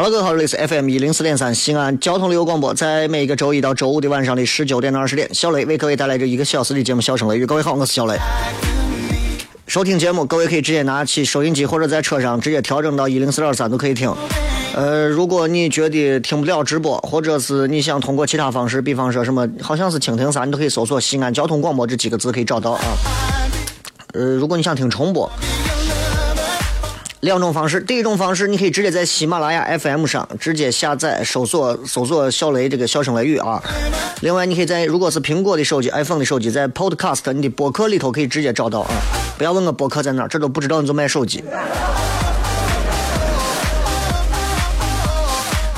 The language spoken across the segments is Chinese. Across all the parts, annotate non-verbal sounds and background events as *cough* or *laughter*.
好了，各位好，这里是 FM 一零四点三西安交通旅游广播，在每个周一到周五的晚上的十九点到二十点，小雷为各位带来这一个小时的节目《笑声雷雨》。各位好，我是小雷。收听节目，各位可以直接拿起收音机或者在车上直接调整到一零四点三都可以听。呃，如果你觉得听不了直播，或者是你想通过其他方式，比方说什么，好像是蜻蜓啥，你都可以搜索“西安交通广播”这几个字可以找到啊。呃，如果你想听重播。两种方式，第一种方式，你可以直接在喜马拉雅 FM 上直接下载、搜索、搜索小雷这个笑声雷雨啊。另外，你可以在如果是苹果的手机、iPhone 的手机，在 Podcast 你的播客里头可以直接找到啊。不要问我播客在哪，这都不知道你就买手机。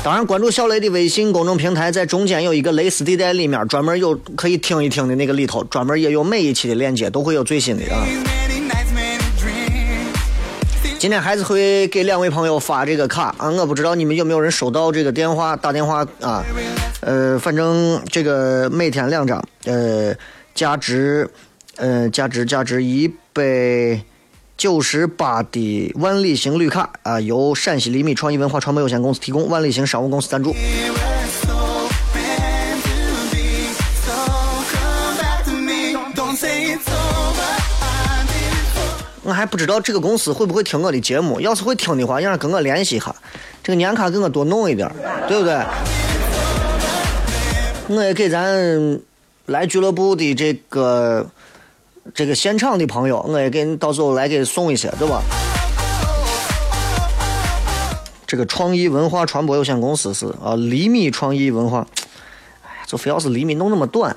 当然，关注小雷的微信公众平台，在中间有一个蕾丝地带，里面专门有可以听一听的那个里头，专门也有每一期的链接，都会有最新的啊。今天还是会给两位朋友发这个卡啊，我不知道你们有没有人收到这个电话打电话啊，呃，反正这个每天两张，呃，价值，呃，价值价值一百九十八的万里行绿卡啊，由陕西厘米创意文化传播有限公司提供，万里行商务公司赞助。我还不知道这个公司会不会听我的节目，要是会听的话，让人跟我联系一下，这个年卡给我多弄一点，对不对？我也给咱来俱乐部的这个这个现场的朋友，我也给你到时候来给送一些，对吧？这个创意文化传播有限公司是啊，厘米创意文化，哎，就非要是厘米弄那么短。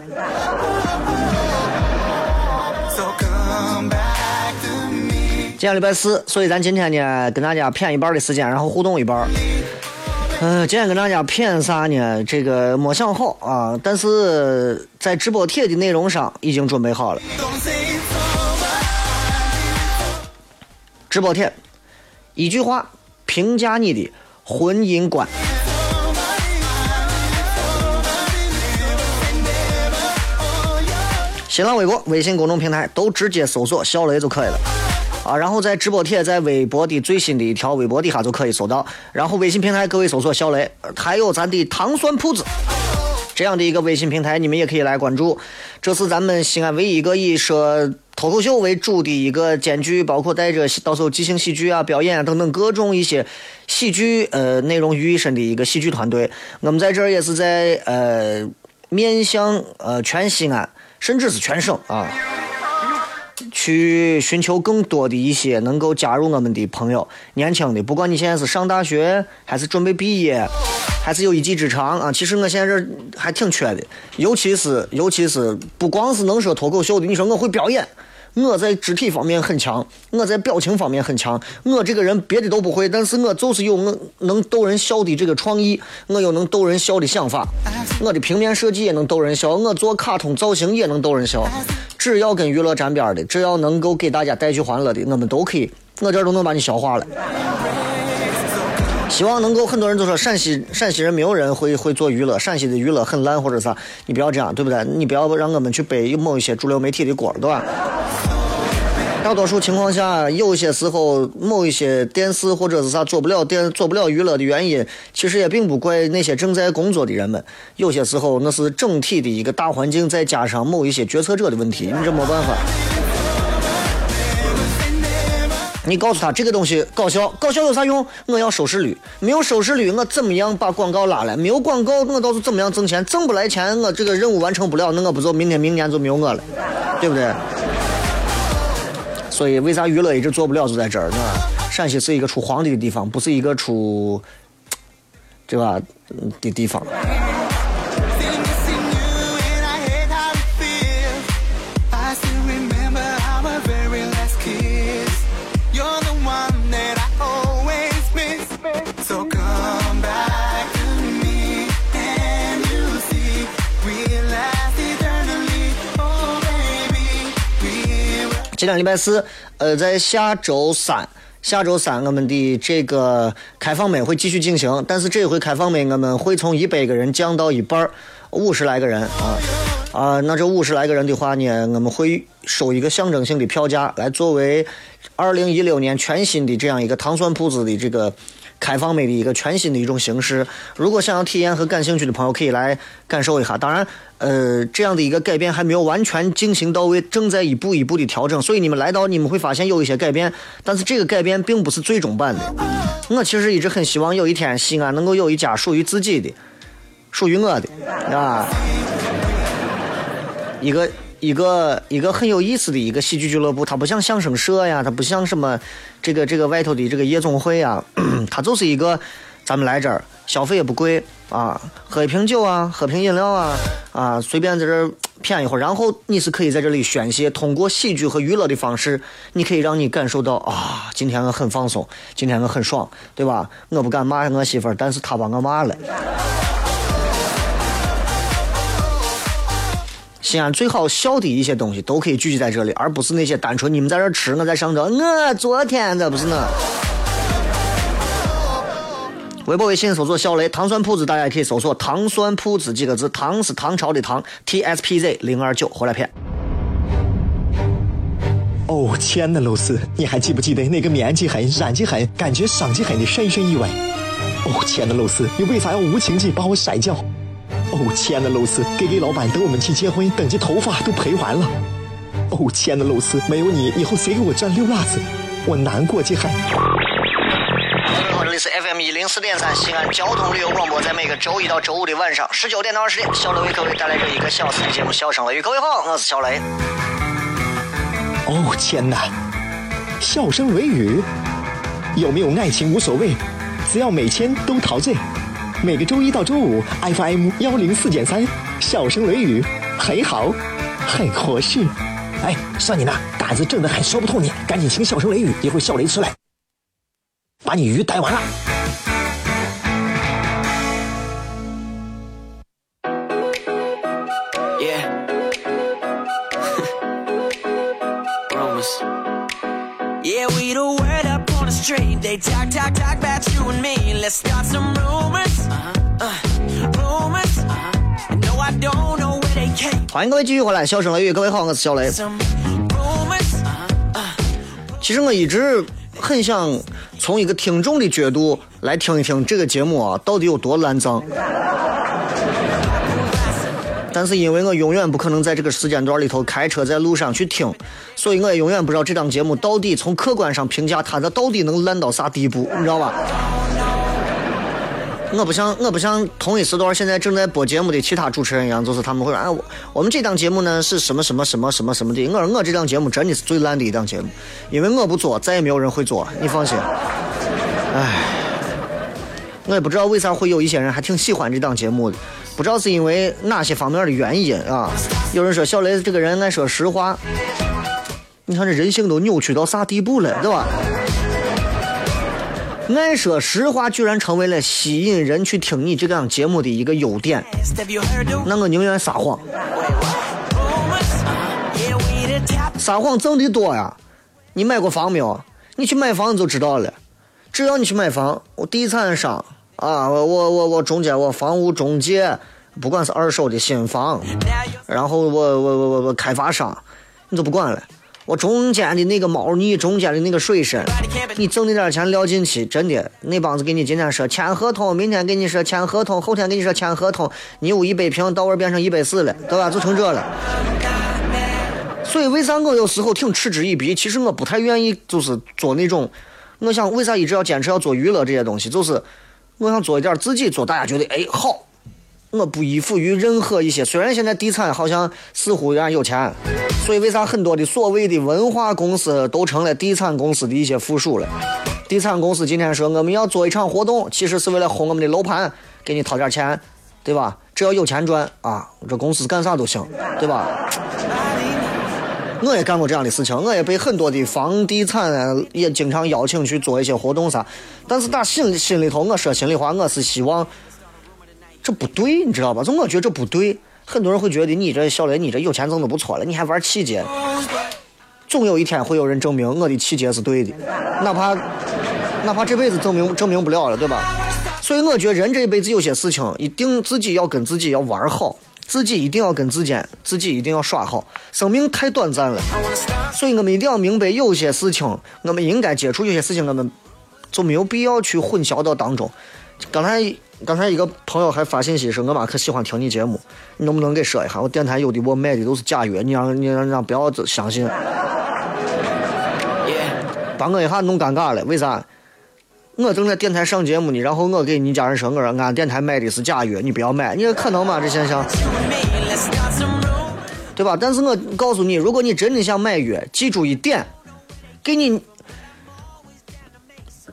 今天礼拜四，所以咱今天呢，跟大家谝一半的时间，然后互动一半。嗯，今天跟大家谝啥呢？这个没想好啊，但是在直播帖的内容上已经准备好了。直播帖，一句话评价你的婚姻观。新浪微博、微信公众平台都直接搜索“小雷”就可以了。啊，然后在直播帖，在微博的最新的一条微博底下就可以搜到。然后微信平台，各位搜索“小雷”，还有咱的糖酸铺子这样的一个微信平台，你们也可以来关注。这是咱们西安唯一一个以说脱口秀为主的一个兼具包括带着到时候即兴喜剧啊、表演啊等等各种一些喜剧呃内容于一身的一个喜剧团队。我们在这儿也是在呃面向呃全西安，甚至是全省啊。去寻求更多的一些能够加入我们的朋友，年轻的，不管你现在是上大学，还是准备毕业，还是有一技之长啊，其实我现在这还挺缺的，尤其是尤其是不光是能说脱口秀的，你说我会表演，我在肢体方面很强，我在表情方面很强，我这个人别的都不会，但是我就是有我能逗人笑的这个创意，我有能逗人笑的想法，我的平面设计也能逗人笑，我做卡通造型也能逗人笑。只要跟娱乐沾边的，只要能够给大家带去欢乐的，我们都可以，我这都能把你消化了。希望能够很多人都说陕西陕西人没有人会会做娱乐，陕西的娱乐很烂或者啥，你不要这样，对不对？你不要让我们去背某一些主流媒体的锅，对吧？大多数情况下，有些时候某一些电视或者是啥做不了电做不了娱乐的原因，其实也并不怪那些正在工作的人们。有些时候那是整体的一个大环境，再加上某一些决策者的问题，你这没办法。你告诉他这个东西搞笑，搞笑有啥用？我要收视率，没有收视率，我怎么样把广告拉来？没有广告，我倒是怎么样挣钱？挣不来钱，我这个任务完成不了，那我不就明天明年就没有我了，对不对？所以为啥娱乐一直做不了，就在这儿呢？陕西是一个出皇帝的地方，不是一个出，对吧？的地方。今天礼拜四，呃，在下周三，下周三我们的这个开放麦会继续进行，但是这回开放麦我们会从一百个人降到一半儿，五十来个人啊啊，那这五十来个人的话呢，我们会收一个象征性的票价，来作为二零一六年全新的这样一个糖蒜铺子的这个。开放麦的一个全新的一种形式，如果想要体验和感兴趣的朋友，可以来感受一下。当然，呃，这样的一个改变还没有完全进行到位，正在一步一步的调整。所以你们来到，你们会发现有一些改变，但是这个改变并不是最终版的。我其实一直很希望有一天西安能够有一家属于自己的、属于我的啊，一个一个一个很有意思的一个喜剧俱乐部。它不像相声社呀，它不像什么这个这个外头的这个夜总会啊，*clears throat* 它就是一个咱们来这儿消费也不贵啊，喝一瓶酒啊，喝瓶饮料啊啊，随便在这儿谝一会儿，然后你是可以在这里宣泄，通过喜剧和娱乐的方式，你可以让你感受到啊，今天我很放松，今天我很爽，对吧？我不敢骂我媳妇儿，但是她把我骂了。西安最好笑的一些东西都可以聚集在这里，而不是那些单纯你们在这吃，我在上头，我昨天这不是呢。微博、微信搜索“小雷糖蒜铺子”，大家也可以搜索“糖蒜铺子”几个字，糖是唐朝的糖，T S P Z 零二九回来片。哦，亲爱的露丝，你还记不记得那个面积狠、染技狠、感觉伤及狠的深深意外？哦，亲爱的露丝，你为啥要无情地把我甩掉？哦，亲爱的露丝给给老板等我们去结婚，等级头发都赔完了。哦，亲爱的露丝，没有你，以后谁给我赚溜辣子？我难过极了。各位好，这里是 FM 一零四点三西安交通旅游广播，在每个周一到周五的晚上十九点到二十点，小雷为各位带来这一个小时的节目《笑声雷雨》。各位好，我是小雷。哦天哪，笑声雷雨，有没有爱情无所谓，只要每天都陶醉。每个周一到周五，FM 幺零四点三，笑声雷雨，很好，很合适。哎，算你那胆子正的很，说不透你，赶紧请笑声雷雨，一会儿笑雷出来，把你鱼逮完了。Yeah. *laughs* Rumors. Yeah, we the word up on the street. They talk, talk, talk about you and me. Let's start some rumors. Uh-huh. Uh, rumors. Uh-huh. No, I don't know where they came 欢迎各位继续回来，笑声雷雨。各位好，我是小雷。Rumors. Uh-huh. 其实我一直很想从一个听众的角度来听一听这个节目啊，到底有多烂脏。但是因为我永远不可能在这个时间段里头开车在路上去听，所以我也永远不知道这档节目到底从客观上评价它的到底能烂到啥地步，你知道吧？我不像我不像同一时段现在正在播节目的其他主持人一样，就是他们会说，哎，我我们这档节目呢是什么什么什么什么什么的。我说我这档节目真的是最烂的一档节目，因为我不做，再也没有人会做，你放心。唉，我也不知道为啥会有一些人还挺喜欢这档节目的，不知道是因为哪些方面的原因啊？有人说小雷这个人爱说实话，你看这人性都扭曲到啥地步了，对吧？爱说实话居然成为了吸引人去听你这档节目的一个优点，那我宁愿撒谎，撒谎挣的多呀。你买过房没有？你去买房你就知道了。只要你去买房，我地产商啊，我我我中间我房屋中介，不管是二手的新房，然后我我我我我开发商，你都不管了。我中间的那个猫腻，中间的那个水深，你挣那点钱撂进去，真的，那帮子给你今天说签合同，明天给你说签合同，后天给你说签合同，你有一百平，到位变成一百四了，对吧？就成这了。所以为啥我有时候挺嗤之以鼻？其实我不太愿意，就是做那种，我想为啥一直要坚持要做娱乐这些东西，就是我想做一点自己做大家觉得哎好。我不依附于任何一些，虽然现在地产好像似乎有点有钱，所以为啥很多的所谓的文化公司都成了地产公司的一些附属了？地产公司今天说我们要做一场活动，其实是为了哄我们的楼盘，给你掏点钱，对吧？只要有钱赚啊，这公司干啥都行，对吧？我也干过这样的事情，我也被很多的房地产也经常邀请去做一些活动啥，但是打心心里头，我说心里话，我是希望。这不对，你知道吧？就我觉得这不对。很多人会觉得你这小雷，你这有钱挣的不错了，你还玩气节。总有一天会有人证明我的气节是对的，哪怕哪怕这辈子证明证明不了了，对吧？所以我觉得人这一辈子有些事情，一定自己要跟自己要玩好，自己一定要跟自己自己一定要耍好。生命太短暂了，所以我们一定要明白，有些事情我们应该接触，有些事情我们就没有必要去混淆到当中。刚才。刚才一个朋友还发信息说：“我妈可喜欢听你节目，你能不能给说一下？我电台有的我卖的都是假药，你让你让让不要相信。” *laughs* 把我一下弄尴尬了，为啥？我正在电台上节目呢，然后我给你家人说，我说俺电台买的是假药，你不要买，你说可能吗？这现象，对吧？但是我告诉你，如果你真的想买药，记住一点，给你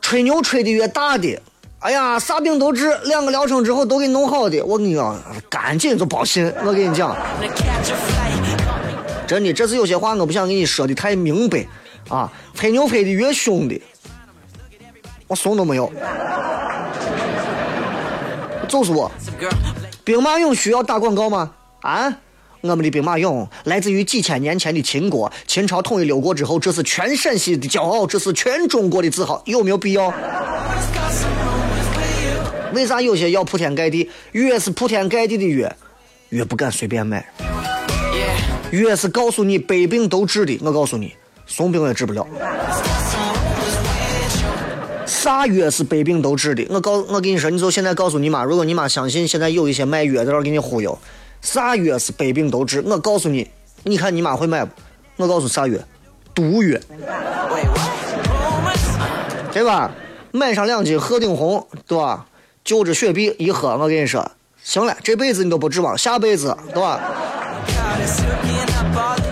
吹牛吹的越大的。哎呀，啥病都治，两个疗程之后都给你弄好的。我跟你讲，赶紧就报信。我跟你讲，真的，这是有些话我不想跟你说的太明白啊。吹牛吹的越凶的，怂都没有。就是我，兵马俑需要打广告吗？啊，我们的兵马俑来自于几千年前的秦国，秦朝统一六国之后，这是全陕西的骄傲，这是全中国的自豪，有没有必要？为啥有些药铺天盖地，越是铺天盖地的药，越不敢随便买？越是告诉你百病都治的，我告诉你，怂病也治不了。啥药是百病都治的？我告我跟你说，你就现在告诉你妈，如果你妈相信现在有一些卖药的在这给你忽悠，啥药是百病都治？我告诉你，你看你妈会买不？我告诉啥药？毒药，对吧？买上两斤鹤顶红，对吧？就着雪碧一喝，我跟你说，行了，这辈子你都不指望下辈子，对吧？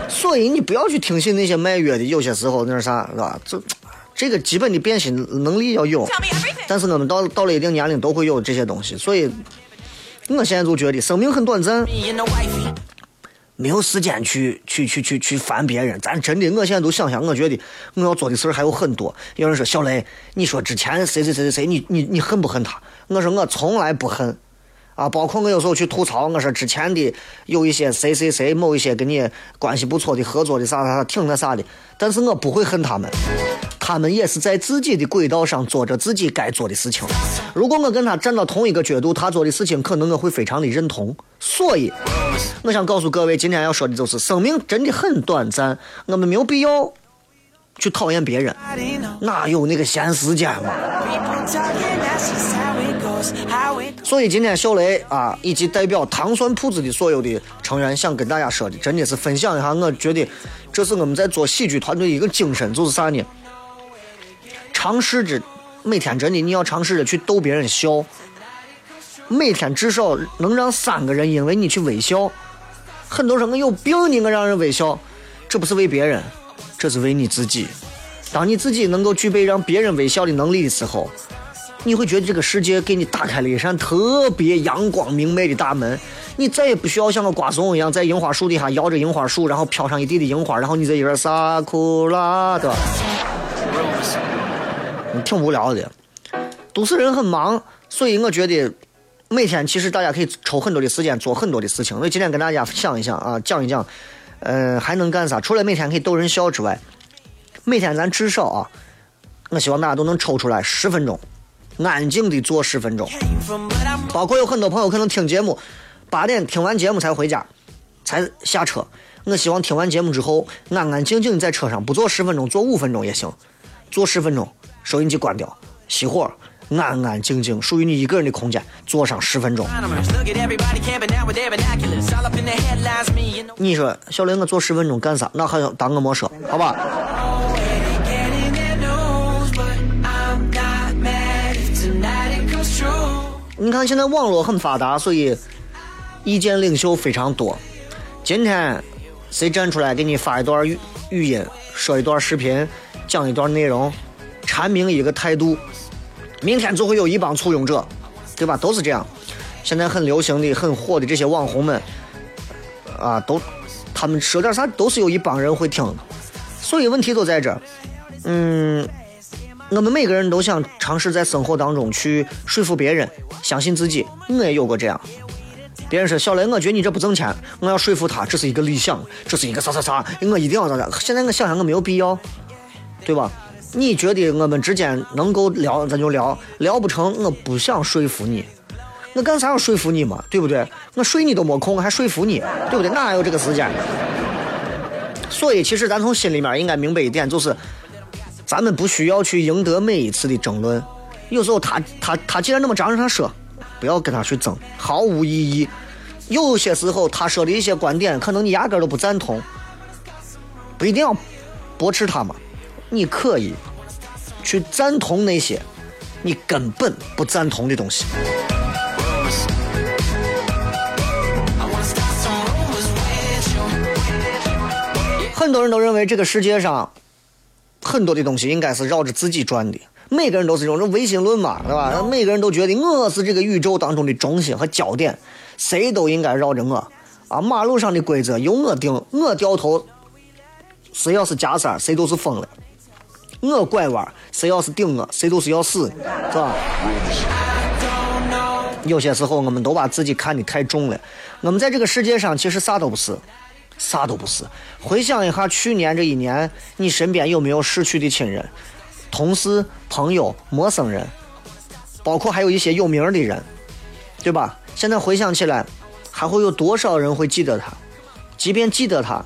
所以你不要去听信那些卖药的，有些时候那啥，是吧？这这个基本的变心能力要有，但是我们到到了一定年龄都会有这些东西，所以我现在就觉得生命很短暂。没有时间去去去去去烦别人，咱真的，我现在都想想，我觉得我要做的事儿还有很多。有人说小雷，你说之前谁谁谁谁谁，你你你恨不恨他？我说我从来不恨，啊，包括我有时候去吐槽，我说之前的有一些谁谁谁，某一些跟你关系不错的合作的啥啥啥，挺那啥的，但是我不会恨他们，他们也是在自己的轨道上做着自己该做的事情。如果我跟他站到同一个角度，他做的事情可能我会非常的认同。所以，我想告诉各位，今天要说的就是，生命真的很短暂，我们没有必要去讨厌别人，哪有那个闲时间嘛？所以今天小雷啊，以及代表糖蒜铺子的所有的成员，想跟大家说的，真的是分享一下，我觉得这是我们在做喜剧团队一个精神，就是啥呢？尝试着每天真的你要尝试着去逗别人笑。每天至少能让三个人因为你去微笑。很多人我有病你我让人微笑，这不是为别人，这是为你自己。当你自己能够具备让别人微笑的能力的时候，你会觉得这个世界给你打开了一扇特别阳光明媚的大门。你再也不需要像个瓜怂一样在樱花树底下摇着樱花树，然后飘上一地的樱花，然后你在一边撒库拉的，你挺无聊的。都市人很忙，所以我觉得。每天其实大家可以抽很多的时间做很多的事情。所以今天跟大家想一想啊，讲一讲，嗯，还能干啥？除了每天可以逗人笑之外，每天咱至少啊，我希望大家都能抽出来十分钟，安静的坐十分钟。包括有很多朋友可能听节目，八点听完节目才回家，才下车。我希望听完节目之后，安安静静的在车上，不坐十分钟，坐五分钟也行，坐十分钟，收音机关掉，熄火，安安静静，属于你一个人的空间，坐上十分钟。你说小雷，我坐十分钟干啥？那好像当我没说，好吧？你看现在网络很发达，所以意见领袖非常多。今天谁站出来给你发一段语语音，说一段视频，讲一段内容，阐明一个态度，明天就会有一帮簇拥者，对吧？都是这样。现在很流行的、很火的这些网红们，啊，都他们说点啥，都是有一帮人会听。所以问题都在这，嗯，我们每个人都想尝试在生活当中去说服别人，相信自己。我也有过这样，别人说小雷，我觉得你这不挣钱，我要说服他，这是一个理想，这是一个啥啥啥，我一定要咋咋。现在我想想，我没有必要，对吧？你觉得我们之间能够聊，咱就聊；聊不成，我不想说服你。我干啥要说服你嘛？对不对？我睡你都没空，还说服你，对不对？哪有这个时间？所以，其实咱从心里面应该明白一点，就是咱们不需要去赢得每一次的争论。有时候他他他既然那么张着他说，不要跟他去争，毫无意义。有些时候他说的一些观点，可能你压根都不赞同，不一定要驳斥他嘛。你可以去赞同那些你根本不赞同的东西。很多人都认为这个世界上很多的东西应该是绕着自己转的，每个人都是这种这唯心论嘛，对吧？每个人都觉得我是这个宇宙当中的中心和焦点，谁都应该绕着我啊！马路上的规则由我定，我掉头，谁要是加塞儿，谁都是疯了；我拐弯，谁要是顶我，谁都是要死的，是吧？有些时候我们都把自己看得太重了，我们在这个世界上其实啥都不是。啥都不是。回想一下去年这一年，你身边有没有逝去的亲人、同事、朋友、陌生人，包括还有一些有名的人，对吧？现在回想起来，还会有多少人会记得他？即便记得他，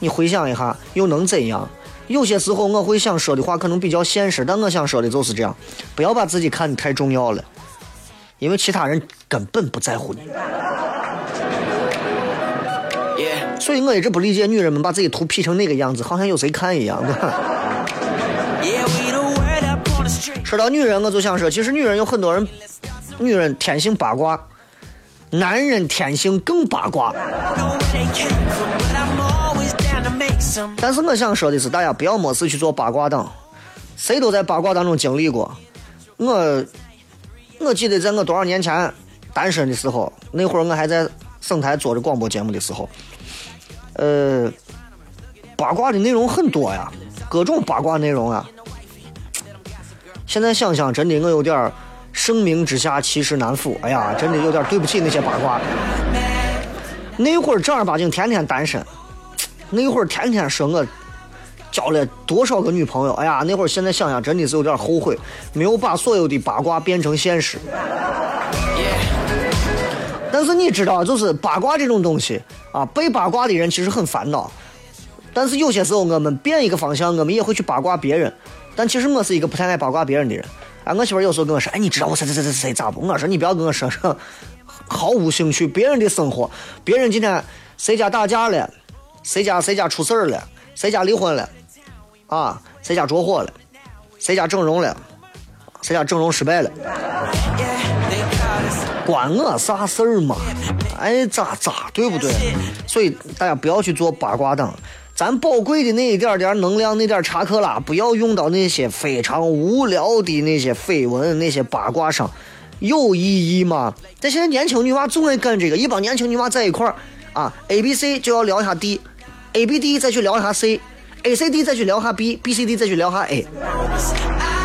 你回想一下，又能怎样？有些时候我会想说的话可能比较现实，但我想说的就是这样：不要把自己看得太重要了，因为其他人根本不在乎你。所以我一直不理解女人们把自己图 P 成那个样子，好像有谁看一样.说到女人，我就想说，其实女人有很多人，女人天性八卦，男人天性更八卦。但是我想说的是，大家不要没事去做八卦党，谁都在八卦当中经历过。我我记得在我多少年前单身的时候，那会儿我还在省台做着广播节目的时候，呃，八卦的内容很多呀，各种八卦内容啊。现在想想，真的我有点儿盛名之下其实难副。哎呀，真的有点对不起那些八卦。那会儿正儿八经天天单身，那会儿天天说我交了多少个女朋友，哎呀，那会儿现在想想真的是有点后悔，没有把所有的八卦变成现实。但是你知道，就是八卦这种东西啊，被八卦的人其实很烦恼。但是有些时候我们变一个方向，我们也会去八卦别人。但其实我是一个不太爱八卦别人的人。哎，我媳妇有时候跟我说，哎，你知道我谁谁谁谁谁咋不？我说你不要跟我说这，毫无兴趣。别人的生活，别人今天谁家打架了，谁家谁家出事了，谁家离婚了，啊，谁家着火了，谁家整容了，谁家整容失败了。关我啥事儿嘛？爱咋咋，对不对？所以大家不要去做八卦党，咱宝贵的那一点点能量，那点查克拉，不要用到那些非常无聊的那些绯闻、那些八卦上，有意义吗？但现在年轻女娃总爱干这个，一帮年轻女娃在一块儿啊，A B C 就要聊一下 D，A B D 再去聊一下 C，A C D 再去聊一下 B，B C D 再去聊一下 A。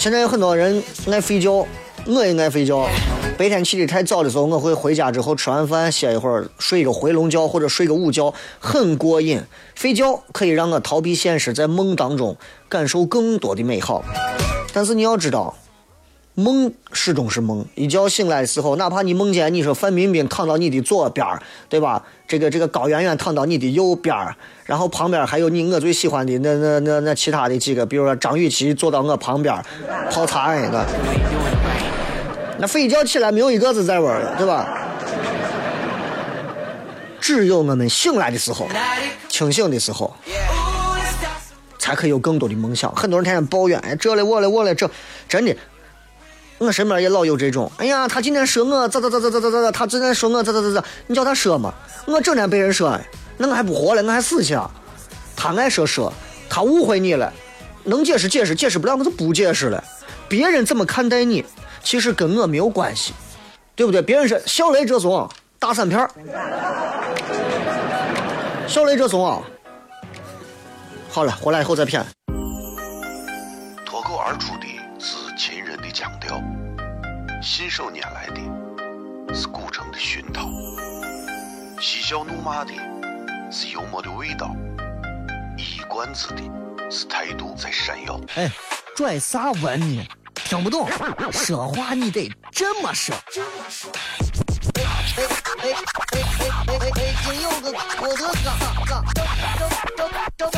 现在有很多人爱睡觉，我也爱睡觉，白天起的太早的时候，我会回家之后吃完饭歇一会儿，睡一个回笼觉或者睡个午觉，很过瘾。睡觉可以让我逃避现实，在梦当中感受更多的美好。但是你要知道，梦始终是梦。一觉醒来的时候，哪怕你梦见你说范冰冰躺到你的左边儿，对吧？这个这个高圆圆躺到你的右边儿，然后旁边还有你我最喜欢的那那那那其他的几个，比如说张雨绮坐到我旁边儿泡茶那个，那睡一觉起来没有一个是在玩儿的，对吧？只有我们醒来的时候，清醒的时候，才可以有更多的梦想。很多人天天抱怨，哎，这嘞我嘞我嘞这，真的，我身边也老有这种。哎呀，他今天说我咋咋咋咋咋咋咋，他今天说我咋咋咋咋，你叫他说嘛？我整天被人说，那我还不活了，我还死去啊？他爱说说，他误会你了，能解释解释，解释不了我就不解释了。别人怎么看待你，其实跟我没有关系，对不对？别人说小雷这怂，大三片小雷这怂啊。好了，回来以后再骗。脱口而出的，信手拈来的是古城的熏陶，嬉笑怒骂的是幽默的味道，一冠子的是态度在闪耀。哎，拽啥文呢？听不懂，说话你得这么说。哎哎哎哎哎哎哎，北京有个郭德纲，纲，张张张张张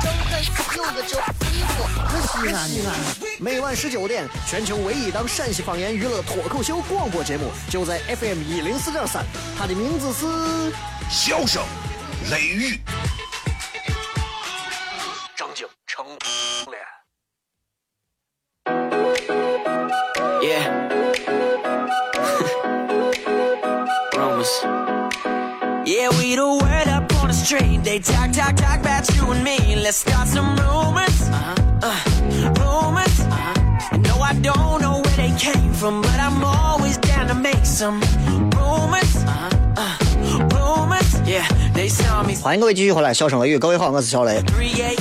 张开有个叫衣服，可西安的。每晚十九点，全球唯一档陕西方言娱乐脱口秀广播节目，就在 FM 一零四点三，它的名字是。笑声，雷雨，张景成脸。Yeah. Rumors. Yeah, we the word up on the street. They talk, talk, talk about you and me. Let's start some rumors. Some rumors. Uh, rumors. Yeah, they saw me 欢迎各位继续回来，笑声雷雨，各位好，我是小雷。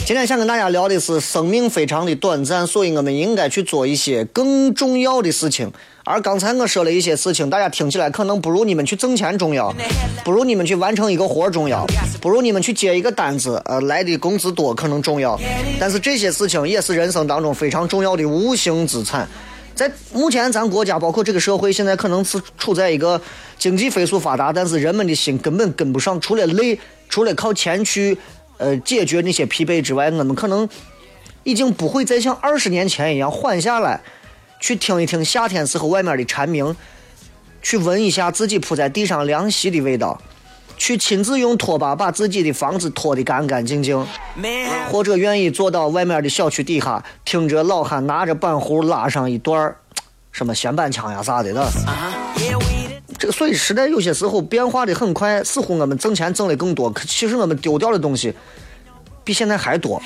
今天想跟大家聊的是，生命非常的短暂，所以我们应该去做一些更重要的事情。而刚才我说了一些事情，大家听起来可能不如你们去挣钱重要，不如你们去完成一个活儿重要，不如你们去接一个单子，呃，来的工资多可能重要。但是这些事情也是人生当中非常重要的无形资产。在目前咱国家，包括这个社会，现在可能是处在一个经济飞速发达，但是人们的心根本跟不上，除了累，除了靠钱去呃解决那些疲惫之外，我们可能已经不会再像二十年前一样缓下来，去听一听夏天时候外面的蝉鸣，去闻一下自己铺在地上凉席的味道，去亲自用拖把把自己的房子拖得干干净净。或者愿意坐到外面的小区底下，听着老汉拿着板胡拉上一段儿 *tsk* 什么弦板腔呀啥的的。uh-huh. 这个所以时代有些时候变化的很快，似乎我们挣钱挣的更多，可其实我们丢掉的东西比现在还多。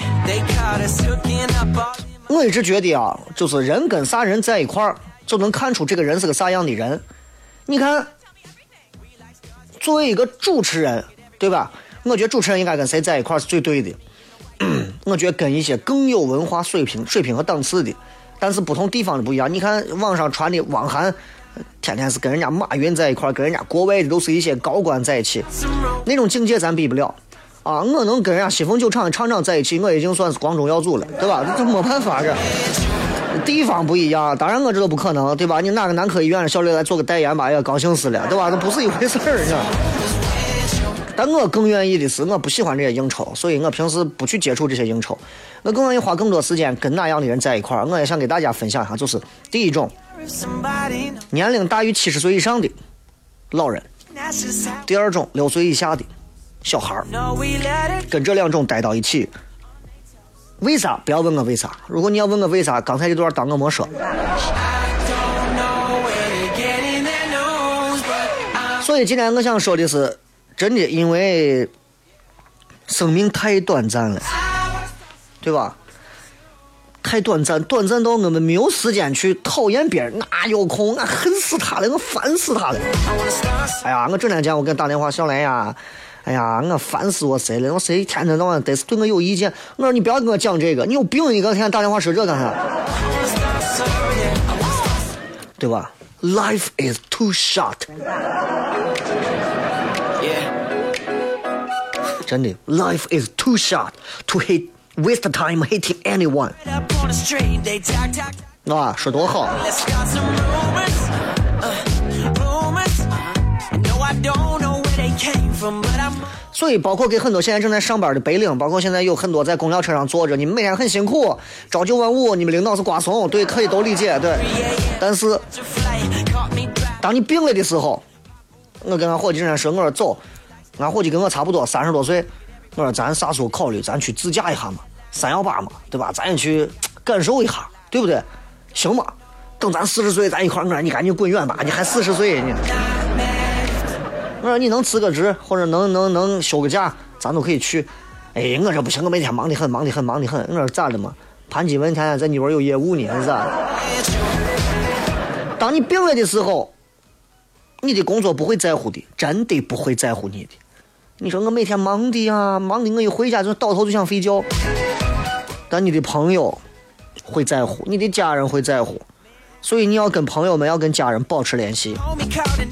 我一直觉得啊，就是人跟啥人在一块儿，就能看出这个人是个啥样的人。你看，作为一个主持人，对吧？我觉得主持人应该跟谁在一块是最对的。*clears throat* 我觉得跟一些更有文化水平、水平和档次的，但是不同地方的不一样。你看网上传的汪涵，天天是跟人家马云在一块，跟人家国外的都是一些高官在一起，那种境界咱比不了。啊，我能跟人家西凤酒厂的厂长在一起，我已经算是光宗耀祖了，对吧？这这没办法，这地方不一样。当然我知道不可能，对吧？你哪个男科医院的小刘来做个代言吧，也高兴死了，对吧？那不是一回事儿，你知道？但我更愿意的是，我不喜欢这些应酬，所以我平时不去接触这些应酬。我更愿意花更多时间跟哪样的人在一块儿。我也想给大家分享一下，就是第一种，年龄大于七十岁以上的老人；第二种，六岁以下的小孩儿。跟这两种待到一起。为啥？不要问我为啥。如果你要问我为啥，刚才这段当我没说。所以今天我想说的是，真的，因为生命太短暂了，对吧？太短暂，短暂到我们没有时间去讨厌别人。哪有空？俺恨死他了，我烦死他了。哎呀，我这两天我给他打电话，小雷呀，哎呀，我烦死我谁了？我谁天天到晚得是对我有意见。我说你不要跟我讲这个，你有病！你个天天打电话说这干啥？对吧？Life is too short，真的，Life is too short to hate waste time hating anyone，Up on the street, they talk, talk. 啊，说多好。所以，包括给很多现在正在上班的白领，包括现在有很多在公交车上坐着，你们每天很辛苦，朝九晚五，你们领导是瓜怂，对，可以都理解，对。但是，当你病了的时候，我跟俺伙计正在说，我说走，俺伙计跟我差不多，三十多岁，我说咱啥时候考虑，咱去自驾一下嘛，三幺八嘛，对吧？咱也去感受一下，对不对？行吗？等咱四十岁，咱一块儿，我说你赶紧滚远吧，你还四十岁呢。我说你能辞个职，或者能能能休个假，咱都可以去。哎，我这不行，我每天忙得很，忙得很，忙得很。我说咋的嘛？潘基文天天在你那边有业务呢，是咋？当你病了的时候，你的工作不会在乎的，真的不会在乎你的。你说我每天忙的呀，忙的我一回家就倒头就想睡觉。但你的朋友会在乎，你的家人会在乎，所以你要跟朋友们、要跟家人保持联系。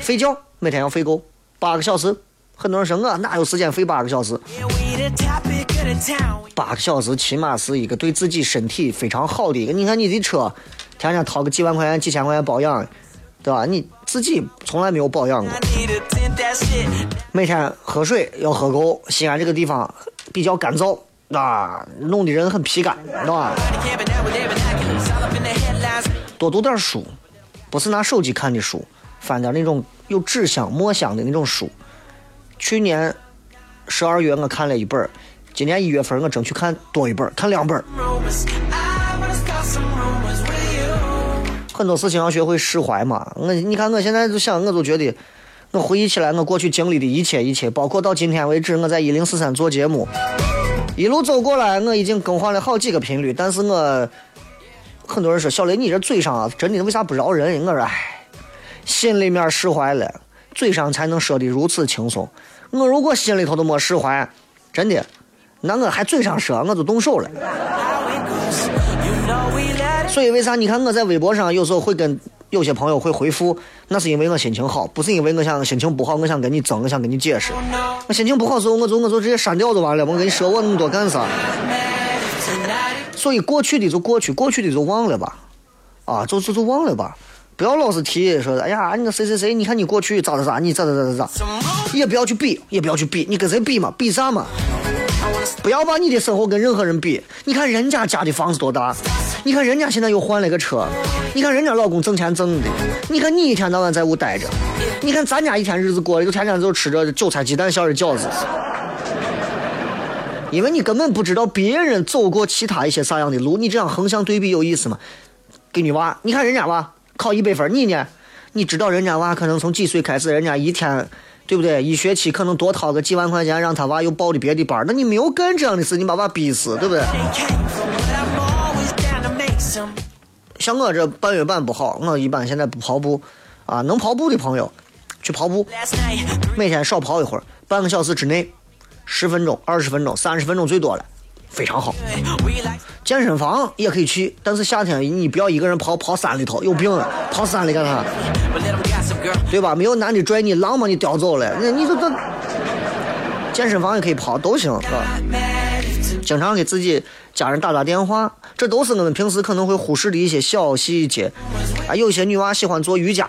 睡觉每天要睡够八个小时。很多人说我哪有时间睡八个小时？八个小时起码是一个对自己身体非常好的一个。你看你的车，天天掏个几万块钱、几千块钱保养，对吧？你自己从来没有保养过。每天喝水要喝够。西安这个地方比较干燥啊，弄得人很疲惫，知道吧？多读点书，不是拿手机看的书，翻点那种有纸香、墨香的那种书。去年十二月我看了一本儿，今年一月份我争取看多一本儿，看两本儿。很多事情要学会释怀嘛。我你看我现在就想，我就觉得，我回忆起来我过去经历的一切一切，包括到今天为止我在一零四三做节目，一路走过来，我已经更换了好几个频率，但是我很多人说小雷你这嘴上啊，真的为啥不饶人？我说唉，心里面释怀了，嘴上才能说的如此轻松。我如果心里头都没释怀，真的，那我还嘴上说，我就动手了。所以为啥你看我在微博上有时候会跟有些朋友会回复，那是因为我心情好，不是因为我想心情不好，我想跟你争，我想跟你解释。我心情不好的时候，我就我就直接删掉就完了，我跟你说我那么多干啥？所以过去的就过去，过去的就忘了吧，啊，就就就忘了吧，不要老是提说，哎呀，你那谁谁谁，你看你过去咋咋咋，你咋咋咋咋咋，也不要去比，也不要去比，你跟谁比嘛？比啥嘛？不要把你的生活跟任何人比。你看人家家的房子多大，你看人家现在又换了个车，你看人家老公挣钱挣的，你看你一天到晚在屋待着，你看咱家一天日子过的就天天就吃着韭菜鸡蛋馅的饺子。因为你根本不知道别人走过其他一些啥样的路，你这样横向对比有意思吗？给你娃，你看人家娃考一百分，你呢？你知道人家娃可能从几岁开始，人家一天，对不对？一学期可能多掏个几万块钱，让他娃又报的别的班，那你没有干这样的事，你把娃逼死，对不对？像我这半月板不好，我一般现在不跑步，啊，能跑步的朋友去跑步，每天少跑一会儿，半个小时之内，十分钟、二十分钟、三十分钟最多了，非常好。健身房也可以去，但是夏天你不要一个人跑跑山里头，有病了，跑山里干啥.对吧？没有男的拽你，狼把你叼走了，那你这这健身房也可以跑，都行，是吧经常给自己家人打打电话，这都是我们平时可能会忽视的一些小细节。啊，有些女娃喜欢做瑜伽，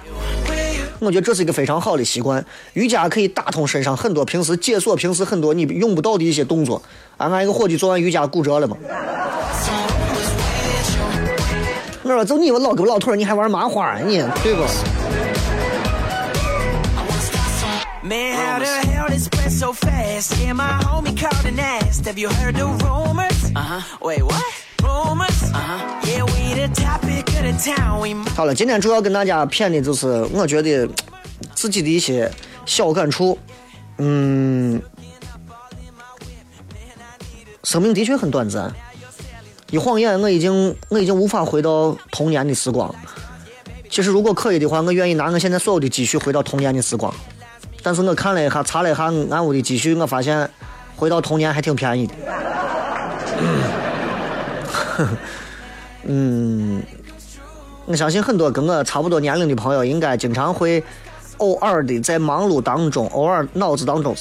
我觉得这是一个非常好的习惯。瑜伽可以打通身上很多平时解锁平时很多你用不到的一些动作。啊，俺一个伙计做完瑜伽骨折了嘛。我说就你们老胳膊老腿，你还玩麻花啊你对不？Man, how the hell did it spread so fast? Yeah, my homie called and asked, Have you heard the rumors? Uh huh. Wait, what? 好了，今天主要跟大家谝的就是我觉得自己的一些小感触。嗯，生命的确很短暂，一晃眼我已经我已经无法回到童年的时光。其实如果可以的话，我愿意拿我现在所有的积蓄回到童年的时光。但是我看了一下，查了一下俺屋的积蓄，我发现回到童年还挺便宜的。*laughs* 嗯，我相信很多跟我差不多年龄的朋友，应该经常会偶尔的在忙碌当中，偶尔脑子当中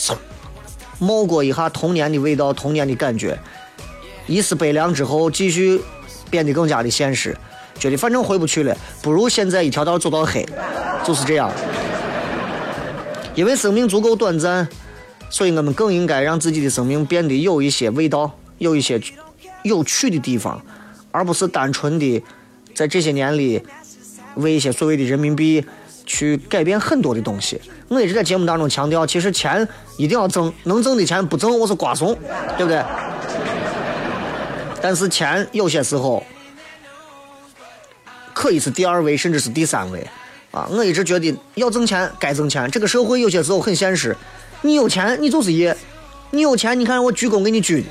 冒过一下童年的味道、童年的感觉，一丝悲凉之后，继续变得更加的现实，觉得反正回不去了，不如现在一条道走到黑，就是这样。因为生命足够短暂，所以我们更应该让自己的生命变得有一些味道，有一些有趣的地方，而不是单纯的在这些年里为一些所谓的人民币去改变很多的东西。我一直在节目当中强调，其实钱一定要挣，能挣的钱不挣我是瓜怂，对不对？但是钱有些时候可以是第二位，甚至是第三位。啊，我一直觉得要挣钱该挣钱。这个社会有些时候很现实，你有钱你就是爷，你有钱你看我鞠躬给你鞠。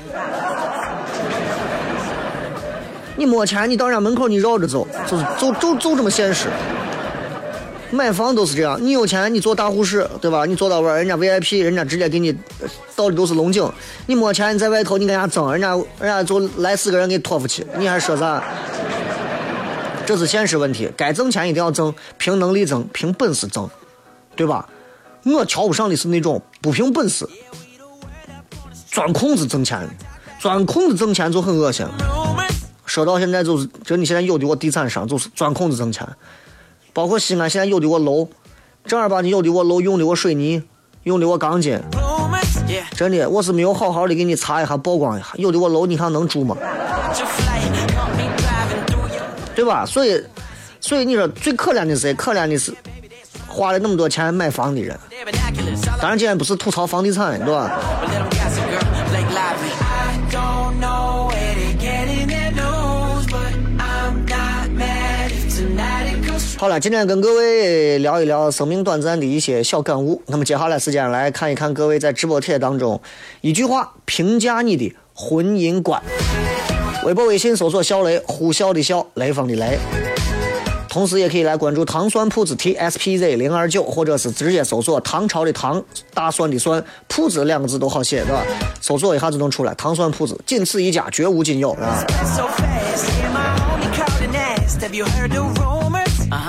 你没钱，你到人家门口你绕着走，就是就就就这么现实。买房都是这样，你有钱你做大护士，对吧？你做到位，人家 VIP，人家直接给你倒的都是龙井。你没钱，你在外头你跟人家争，人家人家就来四个人给你拖出去，你还说啥？这是现实问题，该挣钱一定要挣，凭能力挣，凭本事挣，对吧？我瞧不上的是那种不凭本事钻空子挣钱，钻空子挣钱就很恶心。说到现在就是，真的现在有的我地产商就是钻空子挣钱，包括西安现在有的我楼，正儿八经有的我楼用的我水泥，用的我钢筋，真的我是没有好好的给你查一下曝光一下，有的我楼你看能住吗对吧？所以，所以你说最可怜的是谁？可怜的是花了那么多钱买房的人。当然，今天不是吐槽房地产，对吧？好了，今天跟各位聊一聊生命短暂的一些小感悟。那么接下来时间来看一看各位在直播帖当中一句话评价你的婚姻观。微博、微信搜索“小雷”，呼啸的啸，雷锋的雷。同时也可以来关注糖蒜铺子 T S P Z 零二九，或者是直接搜索唐朝的唐，大蒜的蒜，铺子两个字都好写，对吧？搜索一下就能出来，糖蒜铺子，仅此一家，绝无仅有，啊。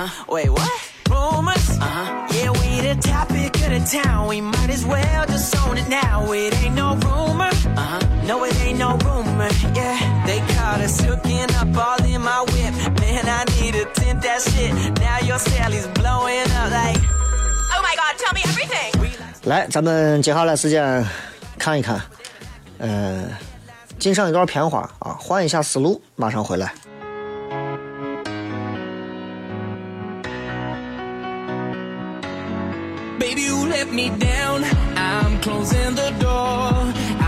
Huh. Wait, what? Rumors? Uh huh. Yeah, we the topic of the town. We might as well just own it now. It ain't no rumor. Uh huh. No, it ain't no rumor. Yeah, they caught us hooking up all in my whip. Man, I need to tint that shit. Now your Sally's blowing up like. Oh my god, tell me everything. We like 来，咱们接下来时间看一看，呃，进上一段片花啊，换一下思路，马上回来。Baby, you let me down. I'm closing the door.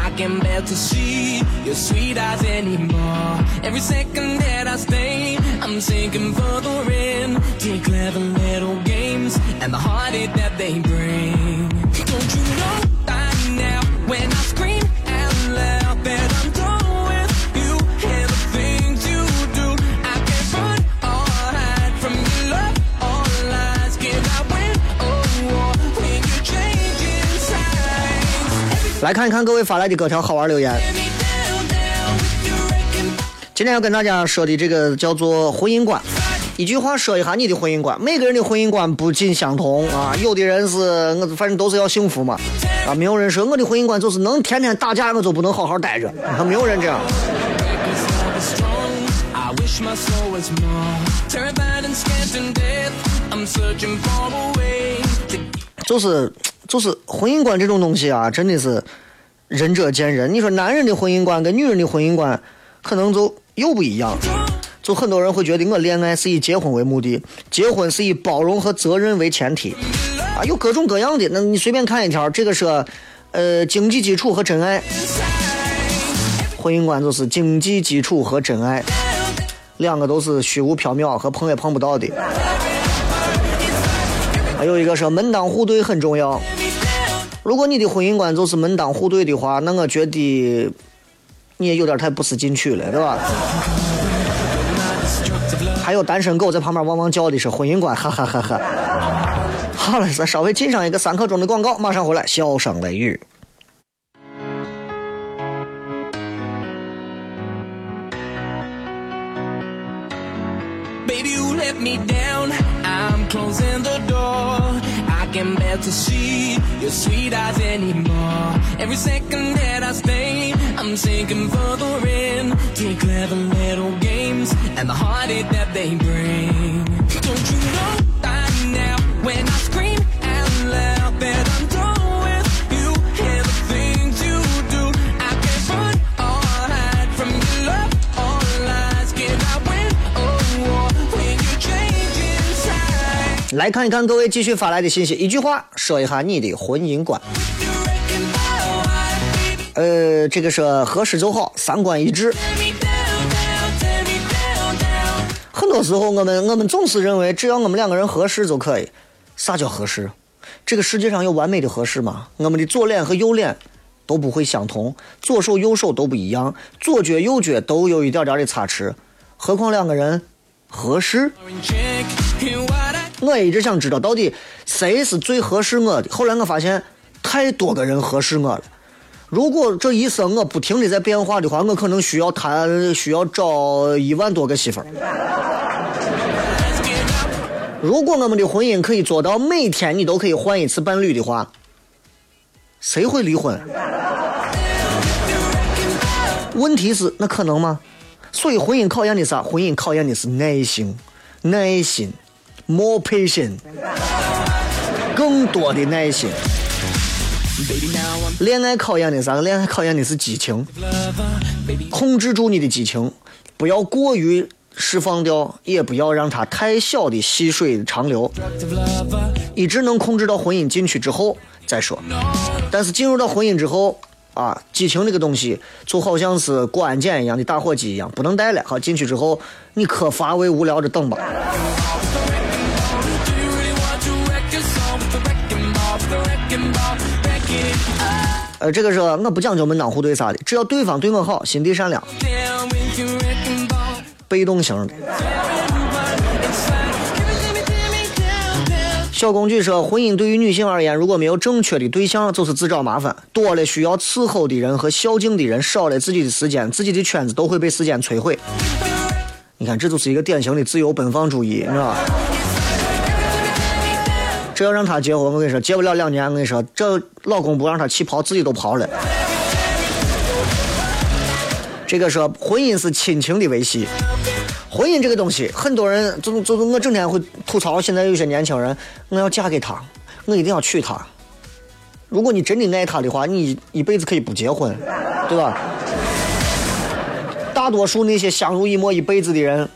I can't bear to see your sweet eyes anymore. Every second that I stay, I'm sinking further in your clever little games and the heartache that they bring. Don't you know by now when I scream 来看一看各位发来的各条好玩留言。今天要跟大家说的这个叫做婚姻观。一句话说一下你的婚姻观，每个人的婚姻观不尽相同啊。有的人是我反正都是要幸福嘛，啊，没有人说我的婚姻观就是能天天打架我就不能好好待着，啊，没有人这样。就是就是婚姻观这种东西啊，真的是仁者见仁。你说男人的婚姻观跟女人的婚姻观，可能就又不一样。就很多人会觉得我恋爱是以结婚为目的，结婚是以包容和责任为前提，啊，有各种各样的。那你随便看一条，这个说，呃，经济基础和真爱，婚姻观就是经济基础和真爱，两个都是虚无缥缈和碰也碰不到的。还有一个说门当户对很重要。如果你的婚姻观就是门当户对的话，那我觉得你也有点太不思进取了，对吧？还有单身狗在旁边汪汪叫的是婚姻观，哈哈哈哈。好了，咱稍微进上一个三刻钟的广告，马上回来，笑声雷雨。Baby, you let me down. Closing the door. I can bear to see your sweet eyes anymore. Every second that I stay, I'm sinking further in to clever little games and the heartache that they bring. Don't you know by now when I scream out loud that I'm done 来看一看各位继续发来的信息，一句话说一下你的婚姻观。呃，这个是合适就好，三观一致。很多时候，我们我们总是认为只要我们两个人合适就可以。啥叫合适？这个世界上有完美的合适吗？我们的左脸和右脸都不会相同，左手右手都不一样，左脚右脚都有一点点的差池，何况两个人合适？我一直想知道到底谁是最合适我的。后来我发现太多个人合适我了。如果这一生我不停的在变化的话，我可能需要谈，需要找一万多个媳妇儿。如果我们的婚姻可以做到每天你都可以换一次伴侣的话，谁会离婚？问题是，那可能吗？所以婚姻考验的啥？婚姻考验的是耐心，耐心，more patient，更多的耐心。恋爱考验的啥？恋爱考验的是激情，控制住你的激情，不要过于释放掉，也不要让它太小的细水长流，一直能控制到婚姻进去之后再说。但是进入到婚姻之后啊，激情这个东西就好像是过安检一样的打火机一样，不能带了。好，进去之后你可乏味无聊着等吧。呃，这个是我不讲究门当户对啥的，只要对方对我好，心地善良，被动型的。小工具说，婚姻对于女性而言，如果没有正确的对象，就是自找麻烦。多了需要伺候的人和孝敬的人，少了自己的时间，自己的圈子都会被时间摧毁。你看，这就是一个典型的自由奔放主义，你知道吧？这要让他结婚，我跟你说，结不了两年，我跟你说，这老公不让他起跑，自己都跑了。这个说婚姻是亲情的维系，婚姻这个东西，很多人就就是我整天会吐槽，现在有些年轻人，我要嫁给他，我一定要娶她。如果你真的爱他的话，你一辈子可以不结婚，对吧？大多数那些相濡以沫一辈子的人，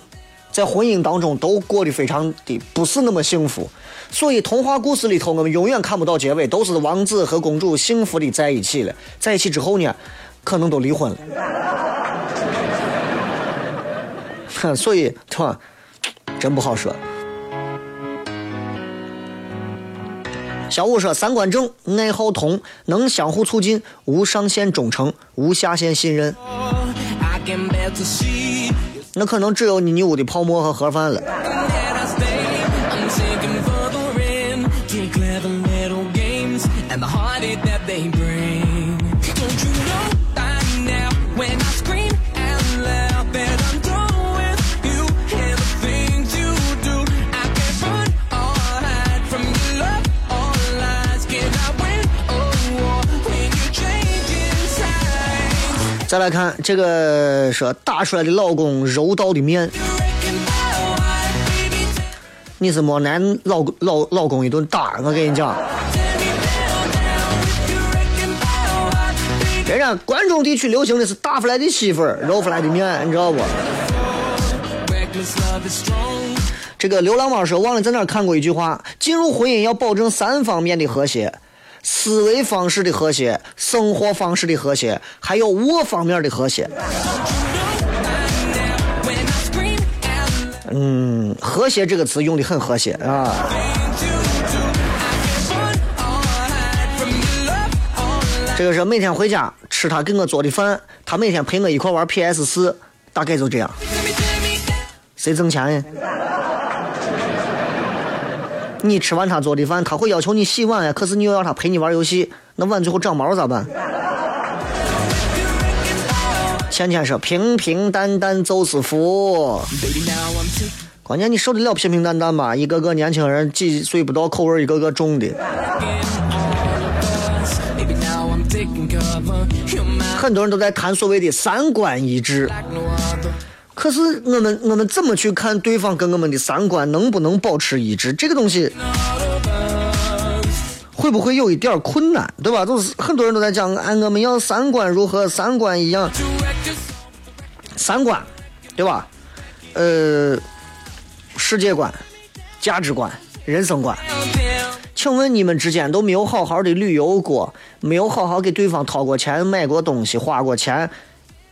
在婚姻当中都过得非常的不是那么幸福。所以童话故事里头，我们永远看不到结尾，都是王子和公主幸福的在一起了。在一起之后呢，可能都离婚了。哼，*laughs* 所以对吧？真不好说。小五说：“三观正，爱好同，能相互促进，无上限忠诚，无下限信任。那可能只有你屋的泡沫和盒饭了。再来看这个说打出来的老公揉到的面，你是没男老老老公一顿打，我跟你讲，人家关中地区流行的是打出来的媳妇儿揉出来的面，你知道不？这个流浪猫说忘了在哪儿看过一句话：进入婚姻要保证三方面的和谐，思维方式的和谐生活方式的和谐还有我方面的和谐。嗯和谐这个词用的很和谐啊。这个是每天回家吃他给我做的饭他每天陪我一块玩 ps 四大概就这样。谁挣钱呢你吃完他做的饭，他会要求你洗碗呀，可是你又要他陪你玩游戏，那碗最后长毛咋办？倩倩说：“平平淡淡就是福。”关键你受得了平平淡淡吗？一个个年轻人几岁不到，口味一个个重的，很多人都在谈所谓的三观一致。可是我们我们怎么去看对方跟我们的三观能不能保持一致？这个东西会不会有一点困难，对吧？就是很多人都在讲，哎，我们要三观如何，三观一样，三观，对吧？呃，世界观、价值观、人生观。请问你们之间都没有好好的旅游过，没有好好给对方掏过钱、买过东西、花过钱，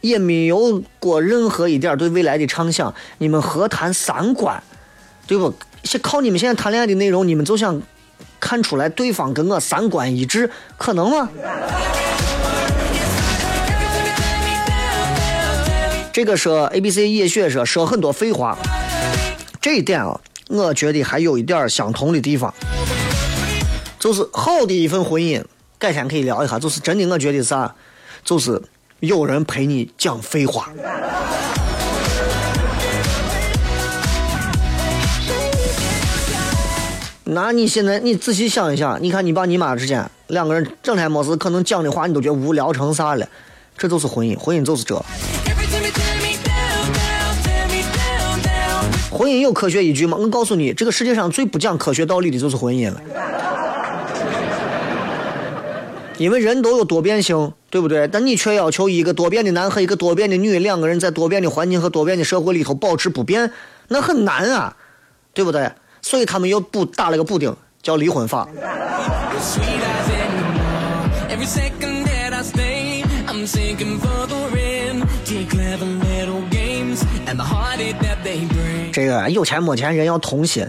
也没有过任何一点对未来的畅想，你们何谈三观？对不？靠你们现在谈恋爱的内容，你们就想看出来对方跟我三观一致，可能吗？这个说 A B C 叶雪说说很多废话，这一点啊，我觉得还有一点相同的地方，就是好的一份婚姻，改天可以聊一下，就是真的，我觉得啥，就是有人陪你讲废话。那你现在你仔细想一想，你看你爸你妈之间两个人整天没事，可能讲的话你都觉得无聊成啥了，这就是婚姻，婚姻就是这。婚姻有科学依据吗？我告诉你，这个世界上最不讲科学道理的就是婚姻了。因为人都有多变性，对不对？但你却要求一个多变的男和一个多变的女，两个人在多变的环境和多变的社会里头保持不变，那很难啊，对不对？所以他们又补，打了个补丁，叫离婚法。这个有钱没钱人要同心，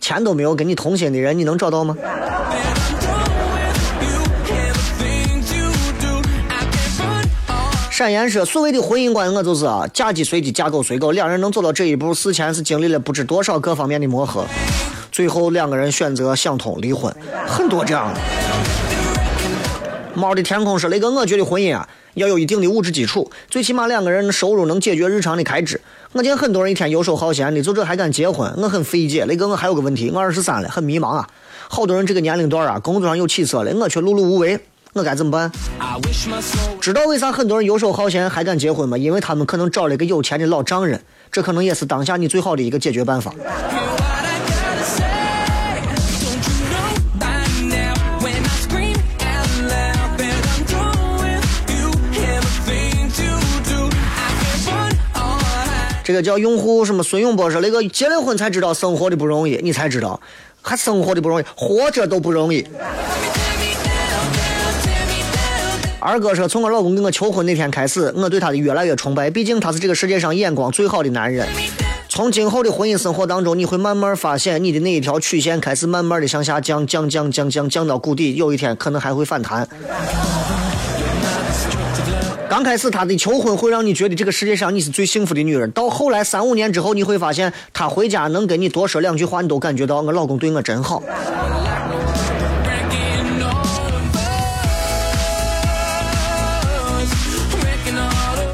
钱都没有跟你同心的人你能找到吗？闪言说，所谓的婚姻观，我就是啊，嫁鸡随鸡，嫁狗随狗，两人能走到这一步，事前是经历了不知多少各方面的磨合，最后两个人选择想通离婚，很多这样的。猫的天空说，雷哥，我觉得婚姻啊，要有一定的物质基础，最起码两个人收入能解决日常的开支。我见很多人一天游手好闲的，就这还敢结婚，我很费解。雷哥，我还有个问题，我二十三了，很迷茫啊。好多人这个年龄段啊，工作上有起色了，我却碌碌无为，我该怎么办？知道为啥很多人游手好闲还敢结婚吗？因为他们可能找了一个有钱的老丈人，这可能也是当下你最好的一个解决办法。这个叫用户什么孙永波说，那个结了婚才知道生活的不容易，你才知道，还生活的不容易，活着都不容易。二哥说，从我老公跟我求婚那天开始，我对他的越来越崇拜，毕竟他是这个世界上眼光最好的男人。从今后的婚姻生活当中，你会慢慢发现你的那一条曲线开始慢慢的向下降，降降降降降到谷底，有一天可能还会反弹。刚开始他的求婚会让你觉得这个世界上你是最幸福的女人，到后来三五年之后，你会发现他回家能跟你多说两句话，你都感觉到我老公对我真好。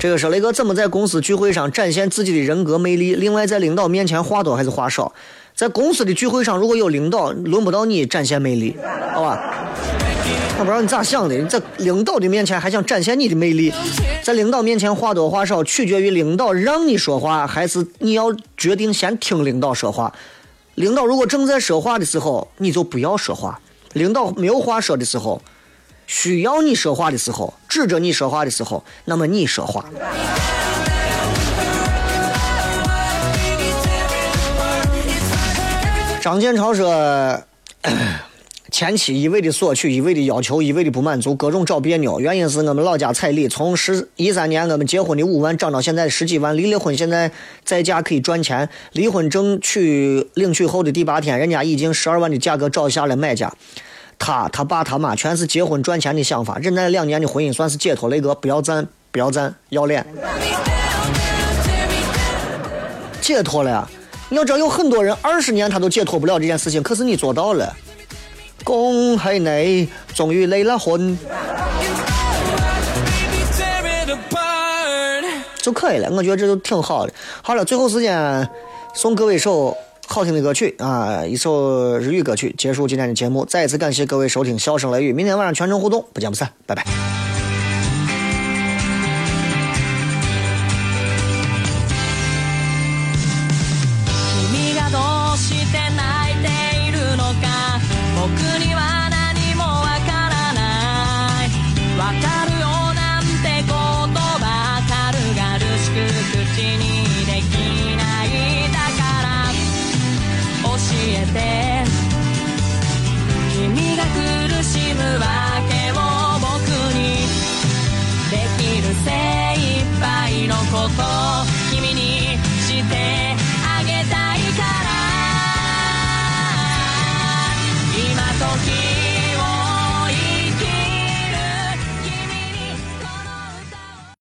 这个是雷哥怎么在公司聚会上展现自己的人格魅力？另外，在领导面前话多还是话少？在公司的聚会上，如果有领导，轮不到你展现魅力，好吧？我不知道你咋想的，你在领导的面前还想展现你的魅力，在领导面前话多话少，取决于领导让你说话，还是你要决定先听领导说话。领导如果正在说话的时候，你就不要说话；领导没有话说的时候，需要你说话的时候，指着你说话的时候，那么你说话。张建超说，*clears throat* 前妻一味的索取，一味的要求，一味的不满足，各种找别扭。原因是我们老家彩礼从十一三年我们结婚的五万涨到现在十几万，离了婚现在在家可以赚钱。离婚证取领取后的第八天，人家已经十二万的价格找下了买家。他、他爸、他妈全是结婚赚钱的想法，忍耐两年的婚姻算是解脱了一个，不要赞，不要赞，要脸。解脱了！你要知道，有很多人二十年他都解脱不了这件事情，可是你做到了。恭喜你，终于离了婚就可以了。我觉得这就挺好的。好了，最后时间送各位一首好听的歌曲啊，一首日语歌曲，结束今天的节目。再一次感谢各位收听《笑声雷雨》，明天晚上全程互动，不见不散，拜拜。